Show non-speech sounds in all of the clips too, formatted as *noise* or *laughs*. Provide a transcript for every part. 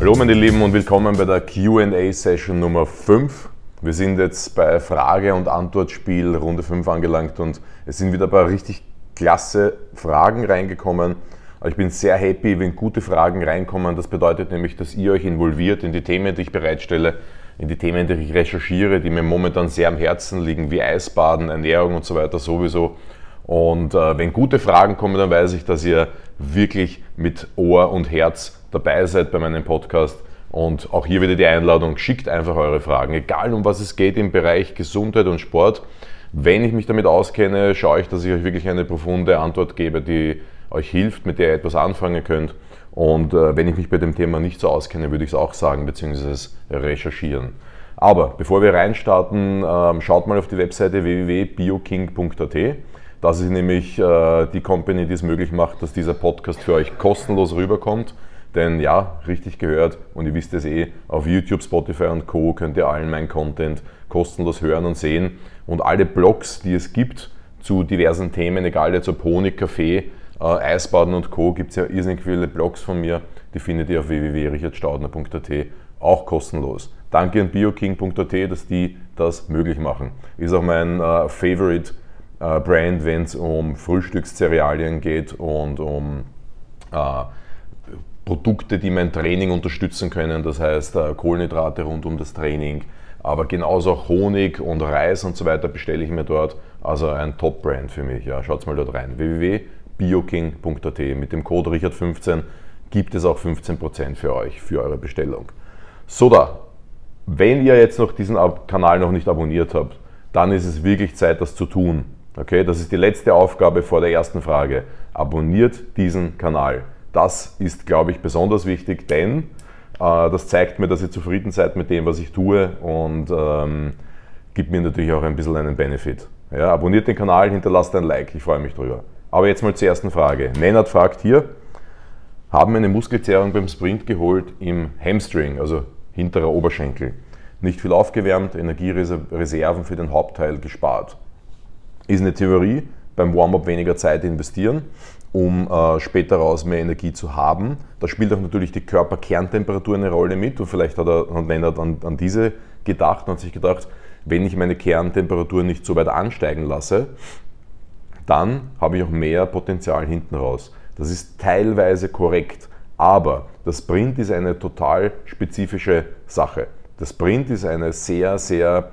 Hallo meine Lieben und willkommen bei der QA-Session Nummer 5. Wir sind jetzt bei Frage- und Antwortspiel Runde 5 angelangt und es sind wieder ein paar richtig klasse Fragen reingekommen. Ich bin sehr happy, wenn gute Fragen reinkommen. Das bedeutet nämlich, dass ihr euch involviert in die Themen, die ich bereitstelle, in die Themen, die ich recherchiere, die mir momentan sehr am Herzen liegen, wie Eisbaden, Ernährung und so weiter sowieso. Und äh, wenn gute Fragen kommen, dann weiß ich, dass ihr wirklich mit Ohr und Herz dabei seid bei meinem Podcast. Und auch hier wieder die Einladung, schickt einfach eure Fragen, egal um was es geht im Bereich Gesundheit und Sport. Wenn ich mich damit auskenne, schaue ich, dass ich euch wirklich eine profunde Antwort gebe, die euch hilft, mit der ihr etwas anfangen könnt. Und äh, wenn ich mich bei dem Thema nicht so auskenne, würde ich es auch sagen, beziehungsweise recherchieren. Aber bevor wir reinstarten, äh, schaut mal auf die Webseite www.bioking.at. Das ist nämlich äh, die Company, die es möglich macht, dass dieser Podcast für euch kostenlos rüberkommt. Denn ja, richtig gehört, und ihr wisst es eh, auf YouTube, Spotify und Co. könnt ihr allen meinen Content kostenlos hören und sehen. Und alle Blogs, die es gibt zu diversen Themen, egal jetzt ob Honig, Kaffee, äh, Eisbaden und Co., gibt es ja irrsinnig viele Blogs von mir, die findet ihr auf www.richardstaudner.at auch kostenlos. Danke an bioking.at, dass die das möglich machen. Ist auch mein äh, Favorite äh, Brand, wenn es um Frühstückscerealien geht und um äh, Produkte, die mein Training unterstützen können, das heißt äh, Kohlenhydrate rund um das Training, aber genauso auch Honig und Reis und so weiter bestelle ich mir dort. Also ein Top-Brand für mich. Ja, schaut mal dort rein. www.bioking.at. Mit dem Code Richard15 gibt es auch 15% für euch, für eure Bestellung. So da, wenn ihr jetzt noch diesen Kanal noch nicht abonniert habt, dann ist es wirklich Zeit, das zu tun. Okay, das ist die letzte Aufgabe vor der ersten Frage. Abonniert diesen Kanal. Das ist, glaube ich, besonders wichtig, denn äh, das zeigt mir, dass ihr zufrieden seid mit dem, was ich tue und ähm, gibt mir natürlich auch ein bisschen einen Benefit. Ja, abonniert den Kanal, hinterlasst ein Like, ich freue mich drüber. Aber jetzt mal zur ersten Frage. Nennert fragt hier, haben eine Muskelzerrung beim Sprint geholt im Hamstring, also hinterer Oberschenkel. Nicht viel aufgewärmt, Energiereserven für den Hauptteil gespart. Ist eine Theorie, beim Warm-up weniger Zeit investieren, um äh, später raus mehr Energie zu haben. Da spielt auch natürlich die Körperkerntemperatur eine Rolle mit und vielleicht hat er hat Lennart an, an diese gedacht und hat sich gedacht, wenn ich meine Kerntemperatur nicht so weit ansteigen lasse, dann habe ich auch mehr Potenzial hinten raus. Das ist teilweise korrekt, aber das Sprint ist eine total spezifische Sache. Das Sprint ist eine sehr, sehr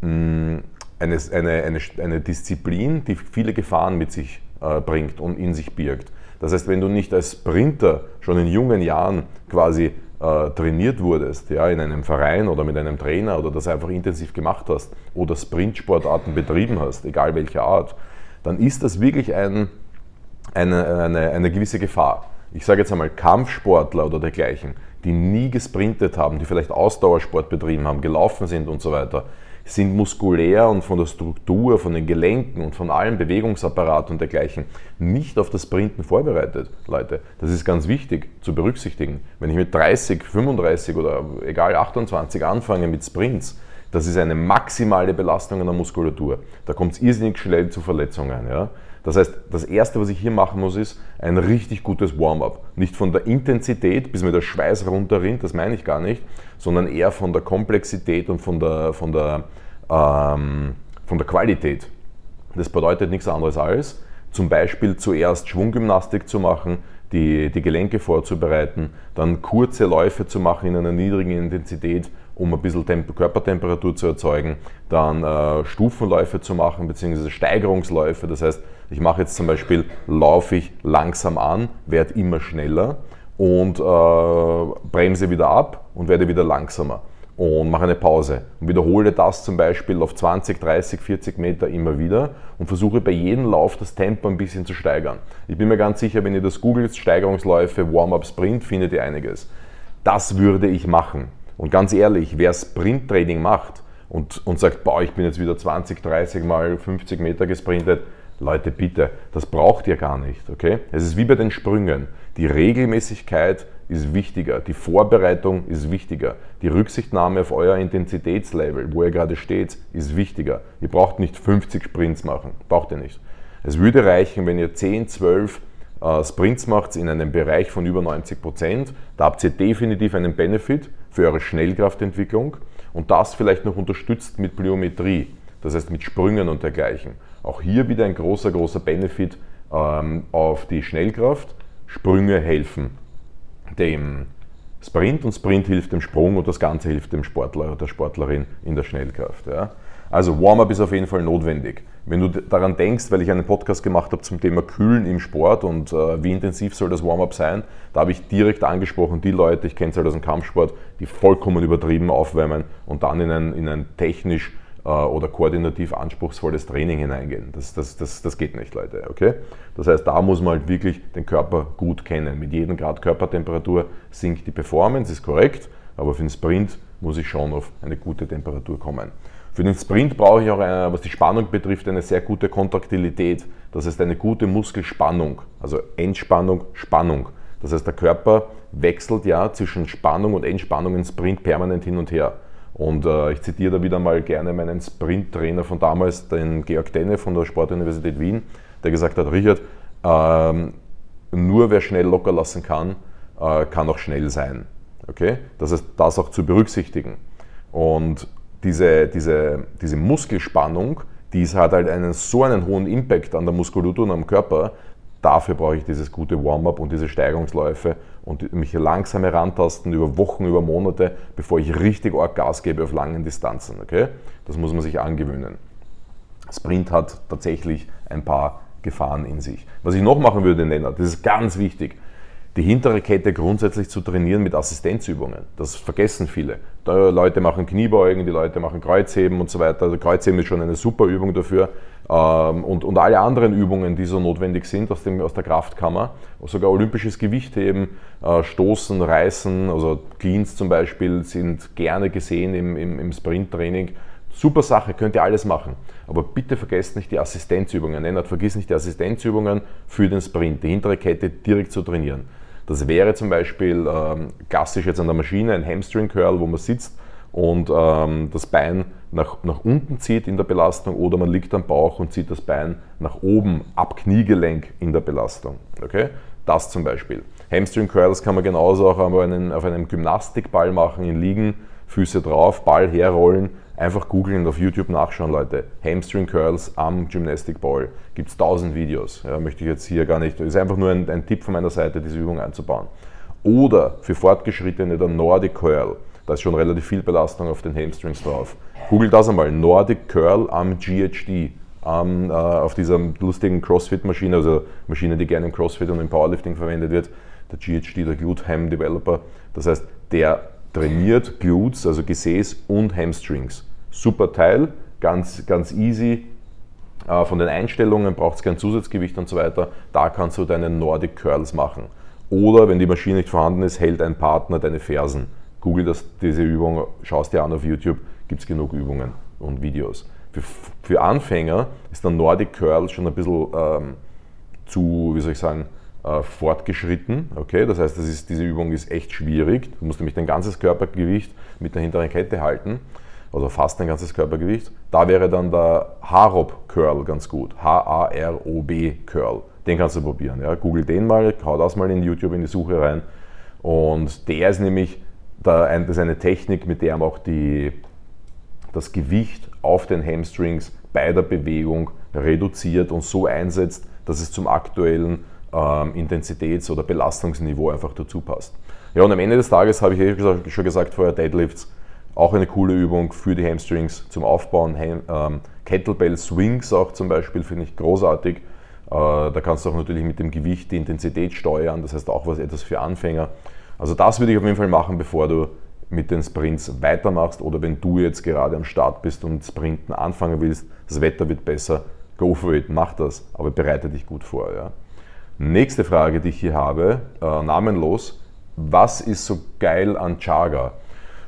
mh, mm, eine, eine, eine, eine Disziplin, die viele Gefahren mit sich äh, bringt und in sich birgt. Das heißt, wenn du nicht als Sprinter schon in jungen Jahren quasi äh, trainiert wurdest, ja, in einem Verein oder mit einem Trainer oder das einfach intensiv gemacht hast oder Sprintsportarten betrieben hast, egal welche Art, dann ist das wirklich ein, eine, eine, eine gewisse Gefahr. Ich sage jetzt einmal Kampfsportler oder dergleichen, die nie gesprintet haben, die vielleicht Ausdauersport betrieben haben, gelaufen sind und so weiter, sind muskulär und von der Struktur, von den Gelenken und von allem Bewegungsapparat und dergleichen nicht auf das Sprinten vorbereitet, Leute. Das ist ganz wichtig zu berücksichtigen. Wenn ich mit 30, 35 oder egal 28 anfange mit Sprints, das ist eine maximale Belastung an der Muskulatur. Da kommt es irrsinnig schnell zu Verletzungen. Ja? Das heißt, das Erste, was ich hier machen muss, ist ein richtig gutes Warm-up. Nicht von der Intensität, bis mir der Schweiß runterrinnt, das meine ich gar nicht, sondern eher von der Komplexität und von der, von der, ähm, von der Qualität. Das bedeutet nichts anderes als, zum Beispiel zuerst Schwunggymnastik zu machen, die, die Gelenke vorzubereiten, dann kurze Läufe zu machen in einer niedrigen Intensität, um ein bisschen Temp Körpertemperatur zu erzeugen, dann äh, Stufenläufe zu machen, beziehungsweise Steigerungsläufe. Das heißt, ich mache jetzt zum Beispiel, laufe ich langsam an, werde immer schneller und äh, bremse wieder ab und werde wieder langsamer und mache eine Pause und wiederhole das zum Beispiel auf 20, 30, 40 Meter immer wieder und versuche bei jedem Lauf das Tempo ein bisschen zu steigern. Ich bin mir ganz sicher, wenn ihr das googelt, Steigerungsläufe, Warm-up, Sprint, findet ihr einiges. Das würde ich machen. Und ganz ehrlich, wer Sprinttraining macht und, und sagt, boah, ich bin jetzt wieder 20, 30 mal 50 Meter gesprintet, Leute, bitte, das braucht ihr gar nicht. Okay? Es ist wie bei den Sprüngen. Die Regelmäßigkeit ist wichtiger, die Vorbereitung ist wichtiger, die Rücksichtnahme auf euer Intensitätslevel, wo ihr gerade steht, ist wichtiger. Ihr braucht nicht 50 Sprints machen, braucht ihr nicht. Es würde reichen, wenn ihr 10, 12 äh, Sprints macht in einem Bereich von über 90 Prozent, da habt ihr definitiv einen Benefit für eure Schnellkraftentwicklung und das vielleicht noch unterstützt mit Plyometrie, das heißt mit Sprüngen und dergleichen. Auch hier wieder ein großer, großer Benefit ähm, auf die Schnellkraft. Sprünge helfen dem Sprint und Sprint hilft dem Sprung und das Ganze hilft dem Sportler oder der Sportlerin in der Schnellkraft. Ja. Also Warm-up ist auf jeden Fall notwendig. Wenn du daran denkst, weil ich einen Podcast gemacht habe zum Thema Kühlen im Sport und äh, wie intensiv soll das Warm-up sein, da habe ich direkt angesprochen, die Leute, ich kenne es halt aus dem Kampfsport, die vollkommen übertrieben aufwärmen und dann in ein, in ein technisch äh, oder koordinativ anspruchsvolles Training hineingehen. Das, das, das, das geht nicht, Leute. Okay? Das heißt, da muss man halt wirklich den Körper gut kennen. Mit jedem Grad Körpertemperatur sinkt die Performance, ist korrekt, aber für den Sprint muss ich schon auf eine gute Temperatur kommen. Für den Sprint brauche ich auch, eine, was die Spannung betrifft, eine sehr gute Kontraktilität. Das heißt eine gute Muskelspannung, also Entspannung, Spannung. Das heißt, der Körper wechselt ja zwischen Spannung und Entspannung im Sprint permanent hin und her. Und äh, ich zitiere da wieder mal gerne meinen Sprinttrainer von damals, den Georg Denne von der Sportuniversität Wien, der gesagt hat, Richard, ähm, nur wer schnell locker lassen kann, äh, kann auch schnell sein. Okay? Das heißt, das auch zu berücksichtigen. Und diese, diese, diese Muskelspannung, die hat halt einen, so einen hohen Impact an der Muskulatur und am Körper. Dafür brauche ich dieses gute Warm-up und diese Steigerungsläufe und mich langsam herantasten über Wochen, über Monate, bevor ich richtig arg Gas gebe auf langen Distanzen. Okay? Das muss man sich angewöhnen. Sprint hat tatsächlich ein paar Gefahren in sich. Was ich noch machen würde, Nenner, das ist ganz wichtig die hintere Kette grundsätzlich zu trainieren mit Assistenzübungen. Das vergessen viele. Die Leute machen Kniebeugen, die Leute machen Kreuzheben und so weiter. Also Kreuzheben ist schon eine super Übung dafür. Ähm, und, und alle anderen Übungen, die so notwendig sind aus, dem, aus der Kraftkammer, sogar olympisches Gewichtheben, äh, Stoßen, Reißen, also Cleans zum Beispiel, sind gerne gesehen im, im, im Sprinttraining. Super Sache, könnt ihr alles machen. Aber bitte vergesst nicht die Assistenzübungen. Nennt, vergiss nicht die Assistenzübungen für den Sprint, die hintere Kette direkt zu trainieren. Das wäre zum Beispiel ähm, klassisch jetzt an der Maschine ein Hamstring Curl, wo man sitzt und ähm, das Bein nach, nach unten zieht in der Belastung oder man liegt am Bauch und zieht das Bein nach oben ab Kniegelenk in der Belastung. Okay? Das zum Beispiel. Hamstring Curls kann man genauso auch auf einem, auf einem Gymnastikball machen, in Liegen, Füße drauf, Ball herrollen Einfach googeln und auf YouTube nachschauen, Leute. Hamstring Curls am Gymnastic Ball. Gibt es tausend Videos. Ja, möchte ich jetzt hier gar nicht. Ist einfach nur ein, ein Tipp von meiner Seite, diese Übung einzubauen. Oder für Fortgeschrittene der Nordic Curl. Da ist schon relativ viel Belastung auf den Hamstrings drauf. Google das einmal. Nordic Curl am GHD. Ähm, äh, auf dieser lustigen CrossFit-Maschine, also Maschine, die gerne im CrossFit und im Powerlifting verwendet wird. Der GHD, der Glute Ham Developer. Das heißt, der trainiert Glutes, also Gesäß und Hamstrings. Super Teil, ganz, ganz easy. Äh, von den Einstellungen braucht es kein Zusatzgewicht und so weiter. Da kannst du deine Nordic Curls machen. Oder wenn die Maschine nicht vorhanden ist, hält ein Partner deine Fersen. Google das, diese Übung, schaust dir an auf YouTube, gibt es genug Übungen und Videos. Für, für, Anfänger ist der Nordic Curl schon ein bisschen ähm, zu, wie soll ich sagen, äh, fortgeschritten. Okay? Das heißt, das ist, diese Übung ist echt schwierig. Du musst nämlich dein ganzes Körpergewicht mit der hinteren Kette halten, also fast dein ganzes Körpergewicht. Da wäre dann der Harob Curl ganz gut. H-A-R-O-B Curl. Den kannst du probieren. Ja? Google den mal, hau das mal in YouTube in die Suche rein. Und der ist nämlich der, das ist eine Technik, mit der man auch die, das Gewicht auf den Hamstrings bei der Bewegung reduziert und so einsetzt, dass es zum aktuellen ähm, Intensitäts- oder Belastungsniveau einfach dazu passt. Ja, und am Ende des Tages habe ich eh schon gesagt vorher, Deadlifts, auch eine coole Übung für die Hamstrings zum Aufbauen. ähm, Kettlebell Swings auch zum Beispiel finde ich großartig. Äh, da kannst du auch natürlich mit dem Gewicht die Intensität steuern, das heißt auch was etwas für Anfänger. Also das würde ich auf jeden Fall machen, bevor du mit den Sprints weitermachst oder wenn du jetzt gerade am Start bist und Sprinten anfangen willst, das Wetter wird besser, go for it, mach das, aber bereite dich gut vor. Ja. Nächste Frage, die ich hier habe, äh, namenlos. Was ist so geil an Chaga?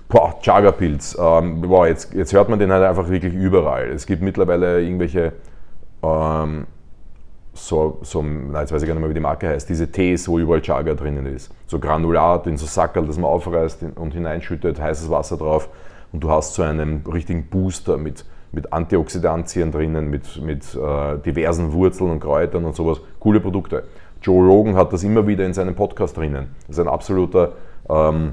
Boah, Chaga-Pilz. Ähm, boah, jetzt, jetzt hört man den halt einfach wirklich überall. Es gibt mittlerweile irgendwelche, ähm, so, so, na, jetzt weiß ich gar nicht mehr, wie die Marke heißt, diese Tees, wo überall Chaga drinnen ist. So Granulat in so Sackerl, das man aufreißt und hineinschüttet, heißes Wasser drauf und du hast so einen richtigen Booster mit mit Antioxidantien drinnen, mit, mit äh, diversen Wurzeln und Kräutern und sowas. Coole Produkte. Joe Rogan hat das immer wieder in seinem Podcast drinnen. Das ist ein absoluter, ähm,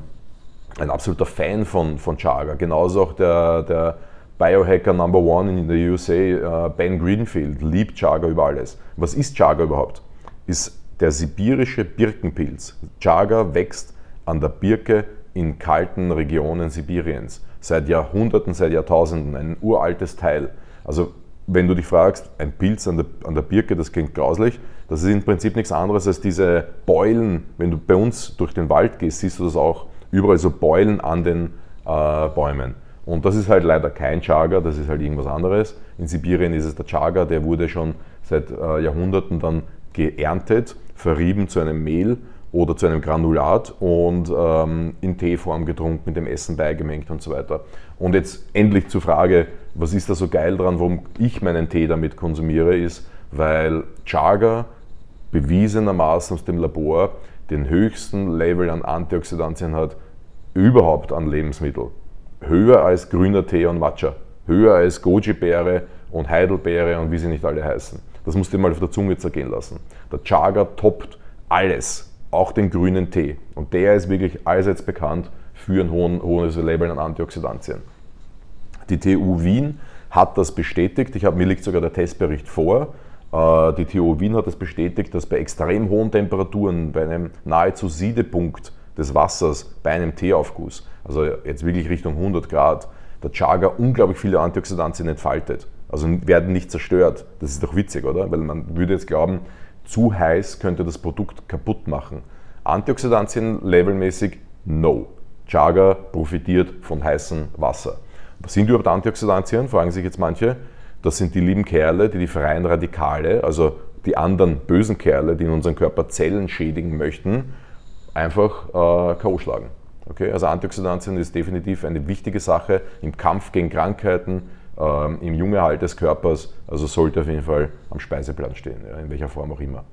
ein absoluter Fan von, von Chaga. Genauso auch der, der Biohacker Number One in der USA, äh, Ben Greenfield, liebt Chaga über alles. Was ist Chaga überhaupt? Ist der sibirische Birkenpilz. Chaga wächst an der Birke in kalten Regionen Sibiriens. Seit Jahrhunderten, seit Jahrtausenden. Ein uraltes Teil. Also wenn du dich fragst, ein Pilz an der, an der Birke, das klingt grauslich, das ist im Prinzip nichts anderes als diese Beulen. Wenn du bei uns durch den Wald gehst, siehst du das auch überall so Beulen an den äh, Bäumen. Und das ist halt leider kein Chaga, das ist halt irgendwas anderes. In Sibirien ist es der Chaga, der wurde schon seit äh, Jahrhunderten dann geerntet, verrieben zu einem Mehl oder zu einem Granulat und ähm, in Teeform getrunken, mit dem Essen beigemengt und so weiter. Und jetzt endlich zur Frage, was ist da so geil dran, warum ich meinen Tee damit konsumiere, ist, weil Chaga bewiesenermaßen aus dem Labor den höchsten Level an Antioxidantien hat überhaupt an Lebensmitteln höher als grüner Tee und Matcha, höher als Goji-Beere und Heidelbeere und wie sie nicht alle heißen. Das musst du dir mal auf der Zunge zergehen lassen. Der Chaga toppt alles, auch den grünen Tee. Und der ist wirklich allseits bekannt für ein hohen, hohes Level an Antioxidantien. Die TU Wien hat das bestätigt. Ich habe, mir liegt sogar der Testbericht vor. Äh, die TU Wien hat das bestätigt, dass bei extrem hohen Temperaturen, bei einem nahezu Siedepunkt des Wassers bei einem Teeaufguss, also jetzt wirklich Richtung 100 Grad, der Chaga unglaublich viele Antioxidantien entfaltet. Also werden nicht zerstört. Das ist doch witzig, oder? Weil man würde jetzt glauben, zu heiß könnte das Produkt kaputt machen. Antioxidantien levelmäßig no. Chaga profitiert von heißem Wasser. Was sind überhaupt Antioxidantien? Fragen sich jetzt manche. Das sind die lieben Kerle, die die freien Radikale, also die anderen bösen Kerle, die in unserem Körper Zellen schädigen möchten, einfach äh, K.O. schlagen. Okay? Also Antioxidantien ist definitiv eine wichtige Sache im Kampf gegen Krankheiten, ähm, im jungen Erhalt des Körpers. Also sollte auf jeden Fall am Speiseplan stehen, ja, in welcher Form auch immer.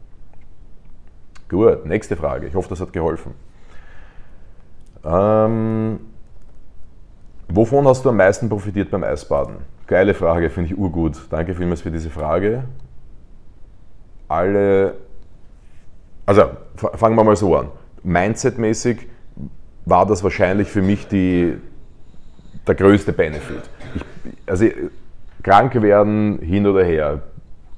Gut, nächste Frage. Ich hoffe, das hat geholfen. Ähm, wovon hast du am meisten profitiert beim Eisbaden? Geile Frage, finde ich urgut. Danke vielmals für diese Frage. Alle, also fangen wir mal so an. Mindset-mäßig war das wahrscheinlich für mich die, der größte Benefit. Ich, also krank werden hin oder her.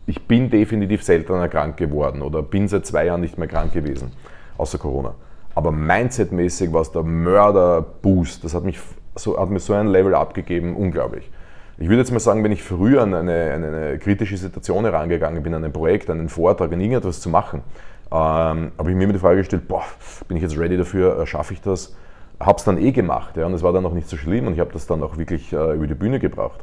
Ich bin definitiv seltener krank geworden oder bin seit zwei Jahren nicht mehr krank gewesen, außer Corona. Aber Mindset-mäßig war es der Mörder-Boost. Das hat, mich so, hat mir so ein Level abgegeben, unglaublich. Ich würde jetzt mal sagen, wenn ich früher an eine, eine, eine kritische Situation herangegangen bin, an ein Projekt, an einen Vortrag, an irgendetwas zu machen, ähm, habe ich mir immer die Frage gestellt, boah, bin ich jetzt ready dafür, äh, schaffe ich das? Habe es dann eh gemacht ja, und es war dann auch nicht so schlimm und ich habe das dann auch wirklich äh, über die Bühne gebracht.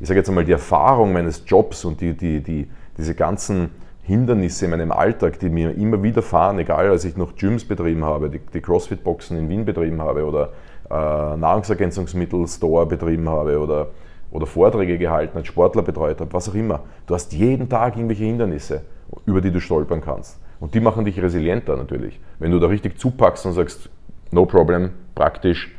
Ich sage jetzt einmal, die Erfahrung meines Jobs und die, die, die, diese ganzen Hindernisse in meinem Alltag, die mir immer wieder fahren, egal als ich noch Gyms betrieben habe, die, die CrossFit-Boxen in Wien betrieben habe oder äh, Nahrungsergänzungsmittel-Store betrieben habe oder, oder Vorträge gehalten, als Sportler betreut habe, was auch immer. Du hast jeden Tag irgendwelche Hindernisse, über die du stolpern kannst. Und die machen dich resilienter natürlich. Wenn du da richtig zupackst und sagst, no problem, praktisch,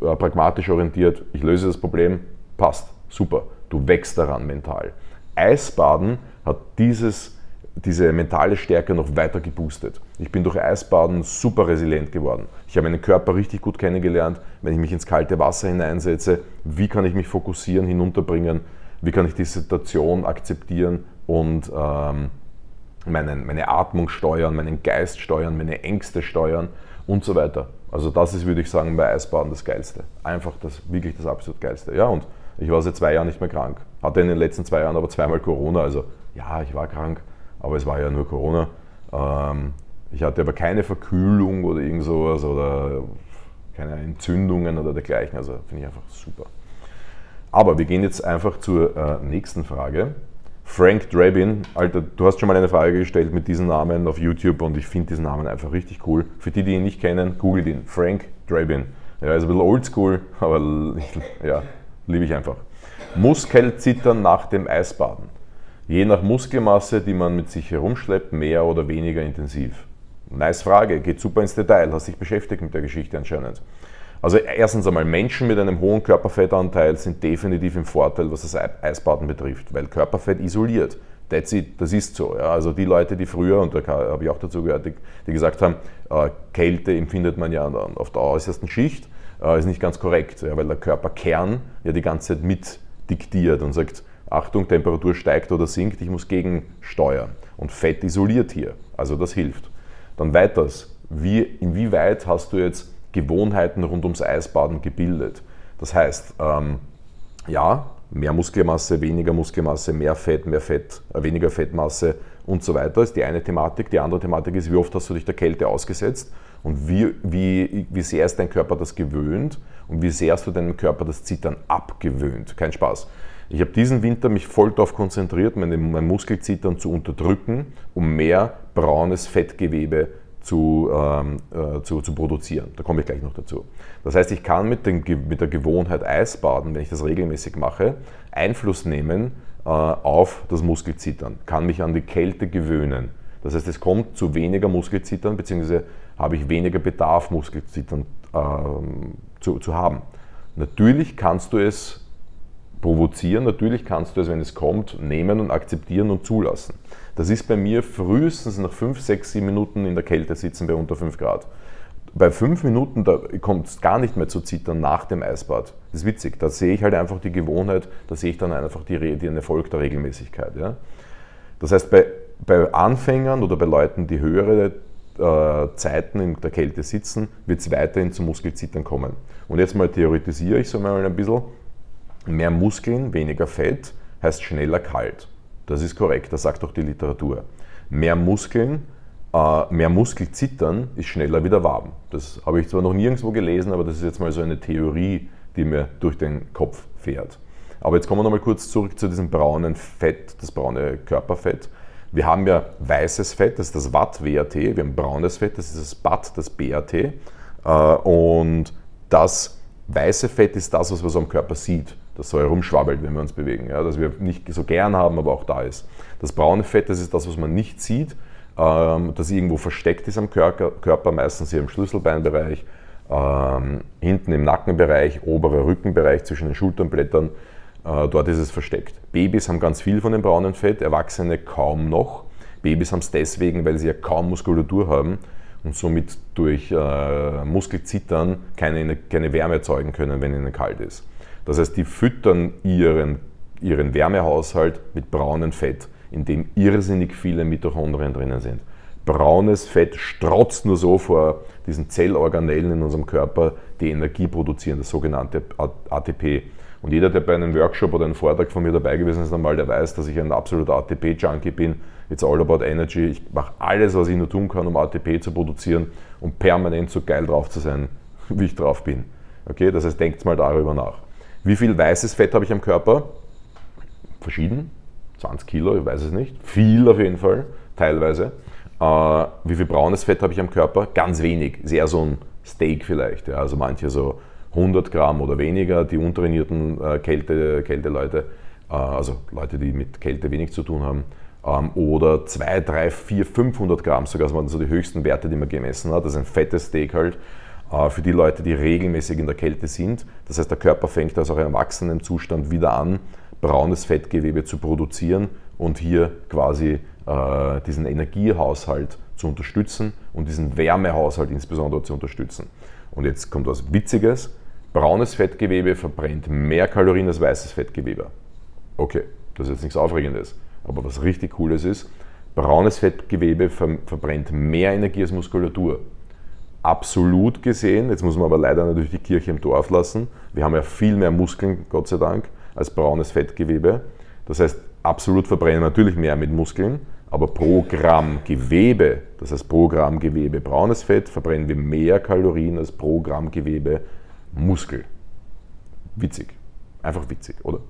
äh, pragmatisch orientiert, ich löse das Problem, passt, super. Du wächst daran mental. Eisbaden hat dieses, diese mentale Stärke noch weiter geboostet. Ich bin durch Eisbaden super resilient geworden. Ich habe meinen Körper richtig gut kennengelernt, wenn ich mich ins kalte Wasser hineinsetze, wie kann ich mich fokussieren, hinunterbringen, wie kann ich die Situation akzeptieren und ähm, meinen, meine Atmung steuern, meinen Geist steuern, meine Ängste steuern und so weiter. Also das ist, würde ich sagen, bei Eisbaden das Geilste. Einfach das, wirklich das absolut Geilste. Ja, und ich war seit zwei Jahren nicht mehr krank. Hatte in den letzten zwei Jahren aber zweimal Corona. Also ja, ich war krank, aber es war ja nur Corona. Ähm, ich hatte aber keine Verkühlung oder irgend sowas oder keine Entzündungen oder dergleichen. Also finde ich einfach super. Aber wir gehen jetzt einfach zur äh, nächsten Frage. Frank Drabin, Alter, du hast schon mal eine Frage gestellt mit diesem Namen auf YouTube und ich finde diesen Namen einfach richtig cool. Für die, die ihn nicht kennen, googelt ihn. Frank Drabin. Ja, ist ein bisschen oldschool, *laughs* aber ja, liebe ich einfach. Muskelzittern nach dem Eisbaden. Je nach Muskelmasse, die man mit sich herumschleppt, mehr oder weniger intensiv. Nice Frage, geht super ins Detail, hast dich beschäftigt mit der Geschichte anscheinend. Also erstens einmal, Menschen mit einem hohen Körperfettanteil sind definitiv im Vorteil, was das Eisbaden betrifft, weil Körperfett isoliert. That's it, das ist so. Ja. Also die Leute, die früher, und da habe ich auch dazu gehört, die, die gesagt haben, äh, Kälte empfindet man ja auf der äußersten Schicht, äh, ist nicht ganz korrekt, ja, weil der Körperkern ja die ganze Zeit mit diktiert und sagt, Achtung, Temperatur steigt oder sinkt, ich muss gegensteuern. Und Fett isoliert hier, also das hilft. Dann weiters, wie, inwieweit hast du jetzt Gewohnheiten rund ums Eisbaden gebildet? Das heißt, ähm, ja, mehr Muskelmasse, weniger Muskelmasse, mehr Fett, mehr Fett, äh, weniger Fettmasse und so weiter ist die eine Thematik. Die andere Thematik ist, wie oft hast du dich der Kälte ausgesetzt und wie, wie, wie sehr ist dein Körper das gewöhnt und wie sehr hast du deinem Körper das Zittern abgewöhnt. Kein Spaß. Ich habe diesen Winter mich voll darauf konzentriert, mein, mein Muskelzittern zu unterdrücken, um mehr braunes Fettgewebe zu, ähm, äh, zu, zu, produzieren. Da komme ich gleich noch dazu. Das heißt, ich kann mit, den, mit der Gewohnheit Eisbaden, wenn ich das regelmäßig mache, Einfluss nehmen äh, auf das Muskelzittern, kann mich an die Kälte gewöhnen. Das heißt, es kommt zu weniger Muskelzittern, beziehungsweise habe ich weniger Bedarf, Muskelzittern äh, zu, zu haben. Natürlich kannst du es provozieren. Natürlich kannst du es, wenn es kommt, nehmen und akzeptieren und zulassen. Das ist bei mir frühestens nach 5, 6, 7 Minuten in der Kälte sitzen bei unter 5 Grad. Bei 5 Minuten, da kommt es gar nicht mehr zu zittern nach dem Eisbad. Das ist witzig. Da sehe ich halt einfach die Gewohnheit, da sehe ich dann einfach die, den Erfolg der Regelmäßigkeit. Ja? Das heißt, bei, bei Anfängern oder bei Leuten, die höhere äh, Zeiten in der Kälte sitzen, wird es weiterhin zum Muskelzittern kommen. Und jetzt mal theoretisiere ich so mal ein bisschen Mehr Muskeln, weniger Fett heißt schneller kalt. Das ist korrekt, das sagt auch die Literatur. Mehr Muskeln, äh, mehr Muskelzittern ist schneller wieder warm. Das habe ich zwar noch nirgendwo gelesen, aber das ist jetzt mal so eine Theorie, die mir durch den Kopf fährt. Aber jetzt kommen wir nochmal kurz zurück zu diesem braunen Fett, das braune Körperfett. Wir haben ja weißes Fett, das ist das Watt-WAT, wir haben braunes Fett, das ist das BAT, das BAT. Äh, und das weiße Fett ist das, was man so am Körper sieht das so herumschwabbelt, wenn wir uns bewegen, ja, das wir nicht so gern haben, aber auch da ist. Das braune Fett, das ist das, was man nicht sieht, ähm, das irgendwo versteckt ist am Körper, Körper meistens hier im Schlüsselbeinbereich, ähm, hinten im Nackenbereich, oberer Rückenbereich zwischen den Schulternblättern, äh, dort ist es versteckt. Babys haben ganz viel von dem braunen Fett, Erwachsene kaum noch. Babys haben es deswegen, weil sie ja kaum Muskulatur haben und somit durch äh, Muskelzittern keine, keine Wärme erzeugen können, wenn ihnen kalt ist. Das heißt, die füttern ihren, ihren Wärmehaushalt mit braunem Fett, in dem irrsinnig viele Mitochondrien drinnen sind. Braunes Fett strotzt nur so vor diesen Zellorganellen in unserem Körper, die Energie produzieren, das sogenannte ATP. Und jeder, der bei einem Workshop oder einem Vortrag von mir dabei gewesen ist, einmal, der weiß, dass ich ein absoluter ATP-Junkie bin. It's all about energy. Ich mache alles, was ich nur tun kann, um ATP zu produzieren, um permanent so geil drauf zu sein, *laughs* wie ich drauf bin. Okay, das heißt, denkt mal darüber nach. Wie viel weißes Fett habe ich am Körper? Verschieden. 20 Kilo, ich weiß es nicht. Viel auf jeden Fall, teilweise. Äh, wie viel braunes Fett habe ich am Körper? Ganz wenig. Ist eher so ein Steak vielleicht. Ja. Also manche so 100 Gramm oder weniger, die untrainierten äh, Kälte, Kälteleute, äh, also Leute, die mit Kälte wenig zu tun haben. Ähm, oder 2, 3, 4, 500 Gramm sogar, das waren so die höchsten Werte, die man gemessen hat. Das ist ein fettes Steak halt. Äh, für die Leute, die regelmäßig in der Kälte sind. Das heißt, der Körper fängt also auch im Erwachsenenzustand wieder an, braunes Fettgewebe zu produzieren und hier quasi äh, diesen Energiehaushalt zu unterstützen und diesen Wärmehaushalt insbesondere zu unterstützen. Und jetzt kommt was Witziges. Braunes Fettgewebe verbrennt mehr Kalorien als weißes Fettgewebe. Okay, das ist jetzt nichts Aufregendes. Aber was richtig Cooles ist, braunes Fettgewebe verbrennt mehr Energie als Muskulatur absolut gesehen, jetzt muss man aber leider natürlich die Kirche im Dorf lassen, wir haben ja viel mehr Muskeln, Gott sei Dank, als braunes Fettgewebe. Das heißt, absolut verbrennen natürlich mehr mit Muskeln, aber pro Gramm Gewebe, das heißt pro Gramm Gewebe braunes Fett, verbrennen wir mehr Kalorien als pro Gramm Gewebe Muskel. Witzig. Einfach witzig, oder?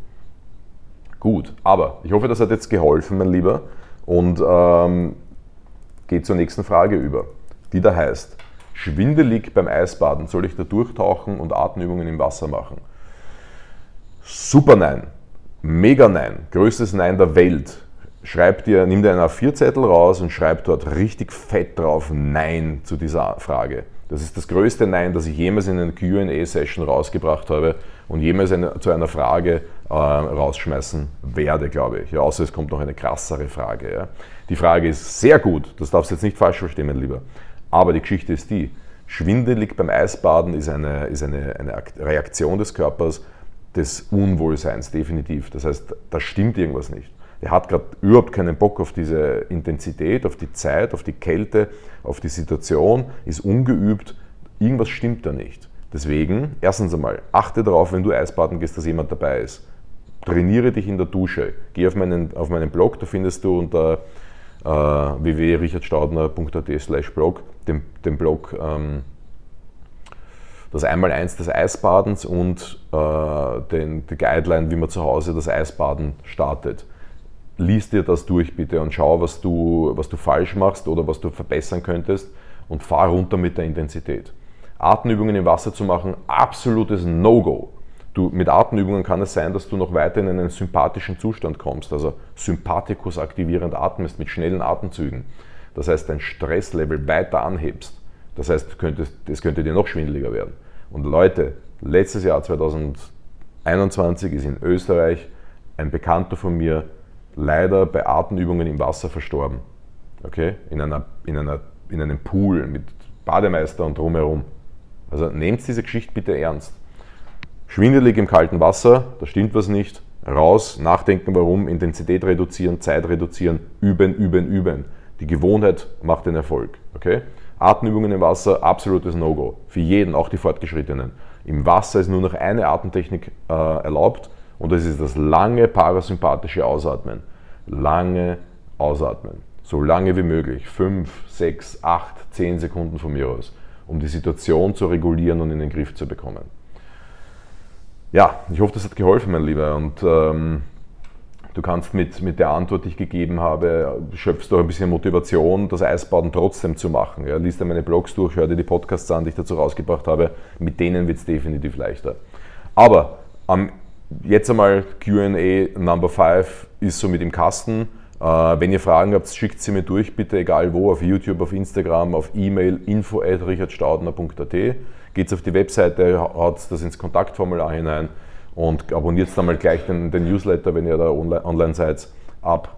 Gut, aber ich hoffe, das hat jetzt geholfen, mein Lieber, und ähm, geht zur nächsten Frage über, die da heißt, schwindelig beim Eisbaden? Soll ich da durchtauchen und Atemübungen im Wasser machen? Super Nein. Mega Nein. Größtes Nein der Welt. Schreib dir, nimm dir einen A4-Zettel raus und schreib dort richtig fett drauf Nein zu dieser Frage. Das ist das größte Nein, das ich jemals in einer QA-Session rausgebracht habe und jemals eine, zu einer Frage äh, rausschmeißen werde, glaube ich. Ja, außer es kommt noch eine krassere Frage. Ja. Die Frage ist sehr gut, das darfst du jetzt nicht falsch verstehen, mein Lieber. Aber die Geschichte ist die, schwindelig beim Eisbaden ist eine, ist eine, eine Reaktion des Körpers des Unwohlseins, definitiv. Das heißt, da stimmt irgendwas nicht. Der hat gerade überhaupt keinen Bock auf diese Intensität, auf die Zeit, auf die Kälte, auf die Situation, ist ungeübt, irgendwas stimmt da nicht. Deswegen, erstens einmal, achte darauf, wenn du Eisbaden gehst, dass jemand dabei ist. Trainiere dich in der Dusche. Geh auf meinen, auf meinen Blog, da findest du unter äh, www.richardstaudner.at slash blog den, den Blog ähm, das Einmaleins des Eisbadens und äh, den, die Guideline, wie man zu Hause das Eisbaden startet. Lies dir das durch bitte und schau, was du, was du falsch machst oder was du verbessern könntest und fahr runter mit der Intensität. Atemübungen im Wasser zu machen, absolutes No-Go. Mit Atemübungen kann es sein, dass du noch weiter in einen sympathischen Zustand kommst, also Sympathikus aktivierend atmest mit schnellen Atemzügen. Das heißt, dein Stresslevel weiter anhebst. Das heißt, es könnte dir noch schwindeliger werden. Und Leute, letztes Jahr 2021 ist in Österreich ein Bekannter von mir leider bei Atemübungen im Wasser verstorben. Okay? In, einer, in, einer, in einem Pool mit Bademeister und drumherum. Also nehmt diese Geschichte bitte ernst. Schwindelig im kalten Wasser, da stimmt was nicht. Raus, nachdenken warum, Intensität reduzieren, Zeit reduzieren, üben, üben, üben. Die Gewohnheit macht den Erfolg. Okay? Atemübungen im Wasser, absolutes No-Go. Für jeden, auch die Fortgeschrittenen. Im Wasser ist nur noch eine Atemtechnik äh, erlaubt und das ist das lange parasympathische Ausatmen. Lange ausatmen. So lange wie möglich. 5, 6, 8, 10 Sekunden von mir aus um die Situation zu regulieren und in den Griff zu bekommen. Ja, ich hoffe, das hat geholfen, mein Lieber. Und ähm, du kannst mit, mit der Antwort, die ich gegeben habe, schöpfst du ein bisschen Motivation, das Eisbaden trotzdem zu machen. Ja, lies dir meine Blogs durch, hör dir die Podcasts an, die ich dazu rausgebracht habe. Mit denen wird es definitiv leichter. Aber ähm, jetzt einmal QA Number 5 ist so mit im Kasten. Äh, wenn ihr Fragen habt, schickt sie mir durch, bitte egal wo, auf YouTube, auf Instagram, auf E-Mail, info at richardstaudner.at. Geht auf die Webseite, haut das ins Kontaktformular hinein und abonniert dann mal gleich den, den, Newsletter, wenn ihr da online seid. Ab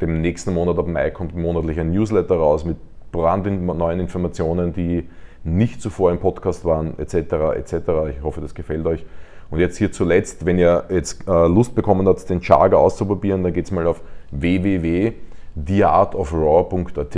dem nächsten Monat, ab Mai, kommt monatlich ein Newsletter raus mit brandneuen Informationen, die nicht zuvor im Podcast waren, etc. etc. Ich hoffe, das gefällt euch. Und jetzt hier zuletzt, wenn ihr jetzt äh, Lust bekommen habt, den Charger auszuprobieren, dann geht es mal auf www.theartofraw.at,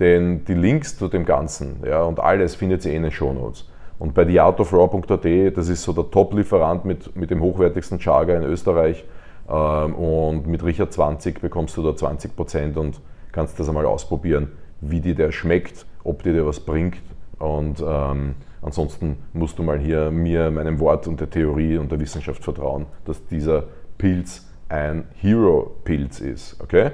denn die Links zu dem Ganzen ja, und alles findet ihr eh in den Shownotes. Und bei theartofraw.at, das ist so der Top-Lieferant mit, mit dem hochwertigsten Charger in Österreich. Ähm, und mit Richard 20 bekommst du da 20% und kannst das einmal ausprobieren, wie dir der schmeckt, ob dir der was bringt. Und ähm, ansonsten musst du mal hier mir, meinem Wort und der Theorie und der Wissenschaft vertrauen, dass dieser Pilz ein Hero-Pilz ist. Okay?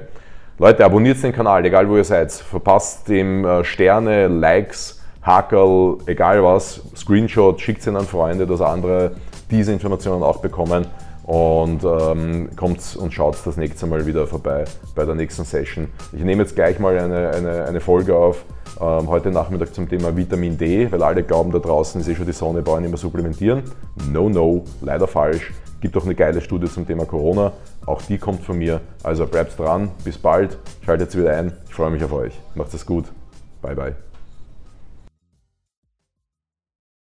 Leute, abonniert den Kanal, egal wo ihr seid. Verpasst dem äh, Sterne, Likes, Hackerl, egal was, Screenshot, schickt sie an Freunde, dass andere diese Informationen auch bekommen. Und ähm, kommt und schaut das nächste Mal wieder vorbei bei der nächsten Session. Ich nehme jetzt gleich mal eine, eine, eine Folge auf, ähm, heute Nachmittag zum Thema Vitamin D, weil alle glauben, da draußen ist eh schon die Sonne, brauchen immer supplementieren. No, no, leider falsch. Gibt auch eine geile Studie zum Thema Corona. Auch die kommt von mir. Also bleibt dran. Bis bald. Schaltet wieder ein. Ich freue mich auf euch. Macht es gut. Bye, bye.